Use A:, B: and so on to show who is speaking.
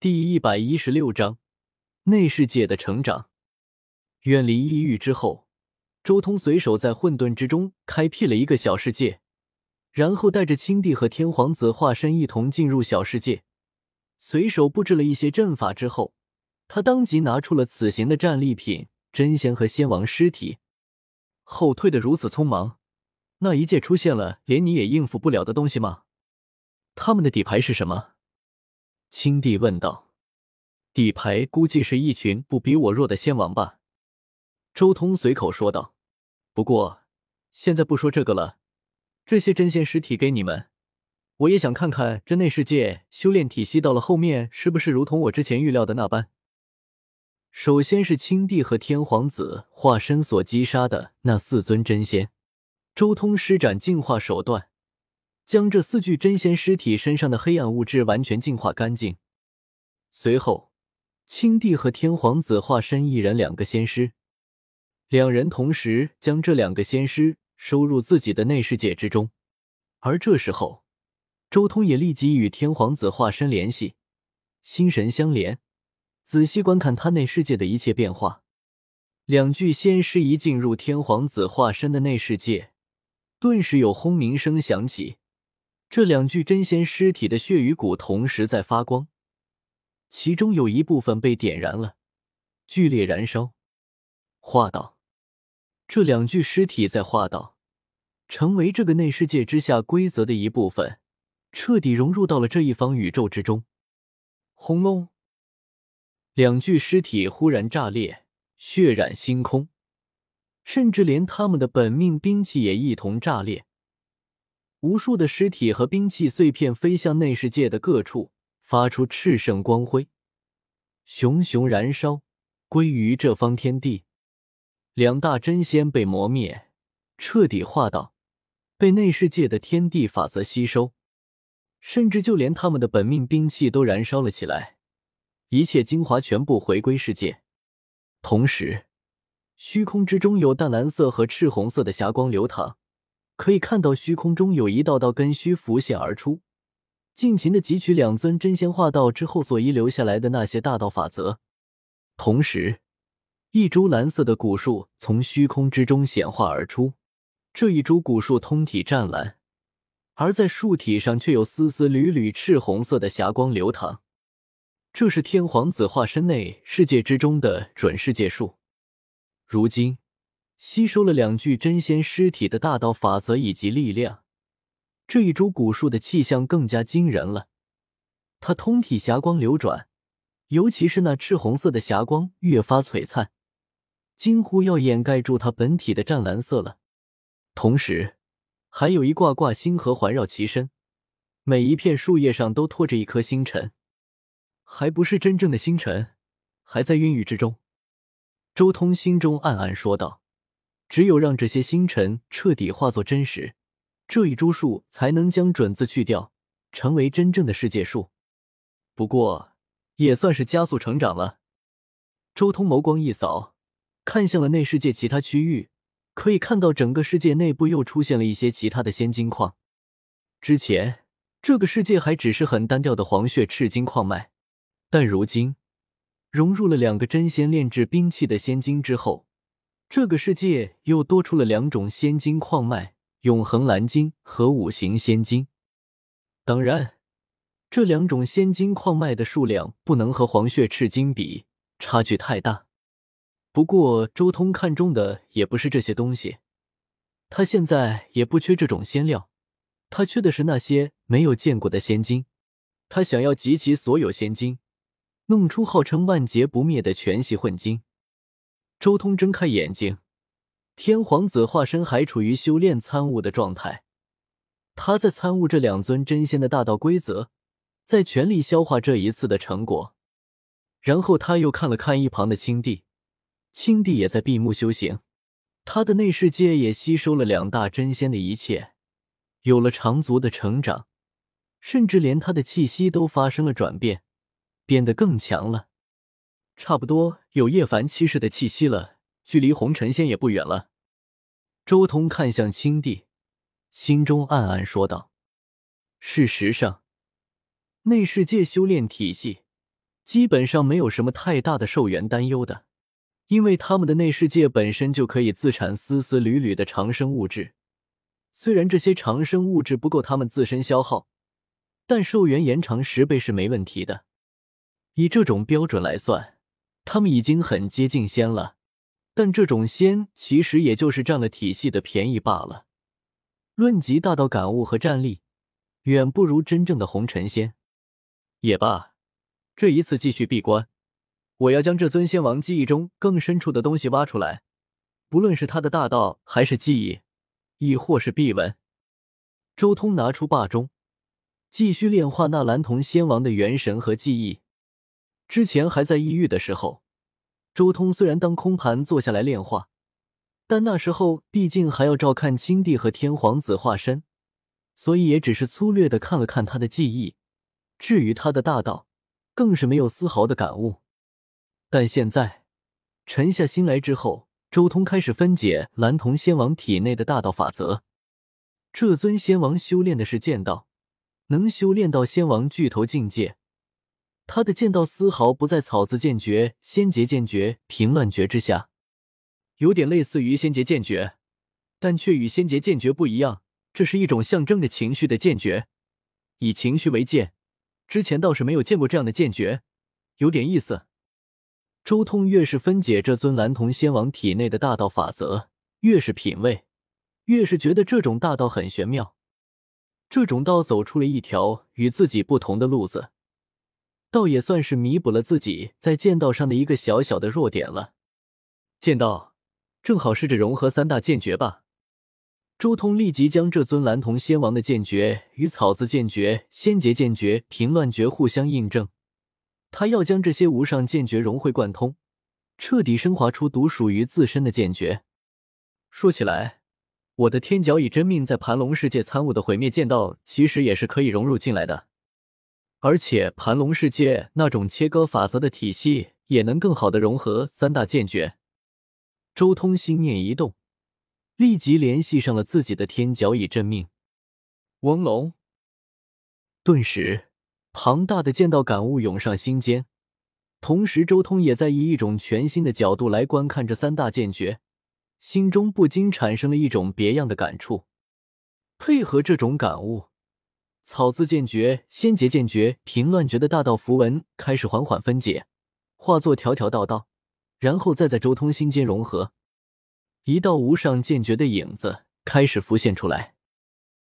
A: 第一百一十六章内世界的成长。远离异域之后，周通随手在混沌之中开辟了一个小世界，然后带着青帝和天皇子化身一同进入小世界。随手布置了一些阵法之后，他当即拿出了此行的战利品——真仙和仙王尸体。后退的如此匆忙，那一界出现了连你也应付不了的东西吗？他们的底牌是什么？青帝问道：“底牌估计是一群不比我弱的仙王吧？”周通随口说道。不过现在不说这个了，这些真仙尸体给你们，我也想看看这内世界修炼体系到了后面是不是如同我之前预料的那般。首先是青帝和天皇子化身所击杀的那四尊真仙，周通施展净化手段。将这四具真仙尸体身上的黑暗物质完全净化干净。随后，青帝和天皇子化身一人两个仙师，两人同时将这两个仙师收入自己的内世界之中。而这时候，周通也立即与天皇子化身联系，心神相连，仔细观看他内世界的一切变化。两具仙师一进入天皇子化身的内世界，顿时有轰鸣声响起。这两具真仙尸体的血与骨同时在发光，其中有一部分被点燃了，剧烈燃烧。化道，这两具尸体在化道，成为这个内世界之下规则的一部分，彻底融入到了这一方宇宙之中。轰隆！两具尸体忽然炸裂，血染星空，甚至连他们的本命兵器也一同炸裂。无数的尸体和兵器碎片飞向内世界的各处，发出炽盛光辉，熊熊燃烧，归于这方天地。两大真仙被磨灭，彻底化道，被内世界的天地法则吸收，甚至就连他们的本命兵器都燃烧了起来，一切精华全部回归世界。同时，虚空之中有淡蓝色和赤红色的霞光流淌。可以看到虚空中有一道道根须浮现而出，尽情的汲取两尊真仙化道之后所遗留下来的那些大道法则。同时，一株蓝色的古树从虚空之中显化而出，这一株古树通体湛蓝，而在树体上却有丝丝缕缕赤红色的霞光流淌。这是天皇子化身内世界之中的准世界树。如今。吸收了两具真仙尸体的大道法则以及力量，这一株古树的气象更加惊人了。它通体霞光流转，尤其是那赤红色的霞光越发璀璨，几乎要掩盖住它本体的湛蓝色了。同时，还有一挂挂星河环绕其身，每一片树叶上都托着一颗星辰，还不是真正的星辰，还在孕育之中。周通心中暗暗说道。只有让这些星辰彻底化作真实，这一株树才能将准字去掉，成为真正的世界树。不过，也算是加速成长了。周通眸光一扫，看向了内世界其他区域，可以看到整个世界内部又出现了一些其他的仙金矿。之前这个世界还只是很单调的黄血赤金矿脉，但如今融入了两个真仙炼制兵器的仙金之后。这个世界又多出了两种仙金矿脉：永恒蓝金和五行仙金。当然，这两种仙金矿脉的数量不能和黄血赤金比，差距太大。不过，周通看中的也不是这些东西，他现在也不缺这种仙料，他缺的是那些没有见过的仙金。他想要集齐所有仙金，弄出号称万劫不灭的全系混金。周通睁开眼睛，天皇子化身还处于修炼参悟的状态，他在参悟这两尊真仙的大道规则，在全力消化这一次的成果。然后他又看了看一旁的青帝，青帝也在闭目修行，他的内世界也吸收了两大真仙的一切，有了长足的成长，甚至连他的气息都发生了转变，变得更强了。差不多有叶凡七世的气息了，距离红尘仙也不远了。周通看向青帝，心中暗暗说道：“事实上，内世界修炼体系基本上没有什么太大的寿元担忧的，因为他们的内世界本身就可以自产丝丝缕缕的长生物质。虽然这些长生物质不够他们自身消耗，但寿元延长十倍是没问题的。以这种标准来算，他们已经很接近仙了。但这种仙其实也就是占了体系的便宜罢了。论及大道感悟和战力，远不如真正的红尘仙。也罢。这一次继续闭关，我要将这尊仙王记忆中更深处的东西挖出来，不论是他的大道，还是记忆，亦或是秘闻。周通拿出霸钟，继续炼化那蓝铜仙王的元神和记忆。之前还在异域的时候，周通虽然当空盘坐下来炼化，但那时候毕竟还要照看青帝和天皇子化身，所以也只是粗略的看了看他的记忆。至于他的大道，更是没有丝毫的感悟，但现在沉下心来之后，周通开始分解蓝铜仙王体内的大道法则。这尊仙王修炼的是剑道，能修炼到仙王巨头境界。他的剑道丝毫不在草字剑诀、仙劫剑诀、平乱诀之下，有点类似于仙劫剑诀，但却与仙劫剑诀不一样。这是一种象征着情绪的剑诀，以情绪为剑。之前倒是没有见过这样的剑诀，有点意思。周通越是分解这尊蓝铜仙王体内的大道法则，越是品味，越是觉得这种大道很玄妙。这种道走出了一条与自己不同的路子，倒也算是弥补了自己在剑道上的一个小小的弱点了。剑道正好试着融合三大剑诀吧。周通立即将这尊蓝铜仙王的剑诀与草字剑诀、仙劫剑诀、平乱诀互相印证。他要将这些无上剑诀融会贯通，彻底升华出独属于自身的剑诀。说起来，我的天角以真命在盘龙世界参悟的毁灭剑道，其实也是可以融入进来的。而且，盘龙世界那种切割法则的体系，也能更好的融合三大剑诀。周通心念一动。立即联系上了自己的天角以真命，嗡龙。顿时，庞大的剑道感悟涌上心间，同时周通也在以一种全新的角度来观看这三大剑诀，心中不禁产生了一种别样的感触。配合这种感悟，草字剑诀、仙劫剑诀、平乱诀的大道符文开始缓缓分解，化作条条道道，然后再在周通心间融合。一道无上剑诀的影子开始浮现出来。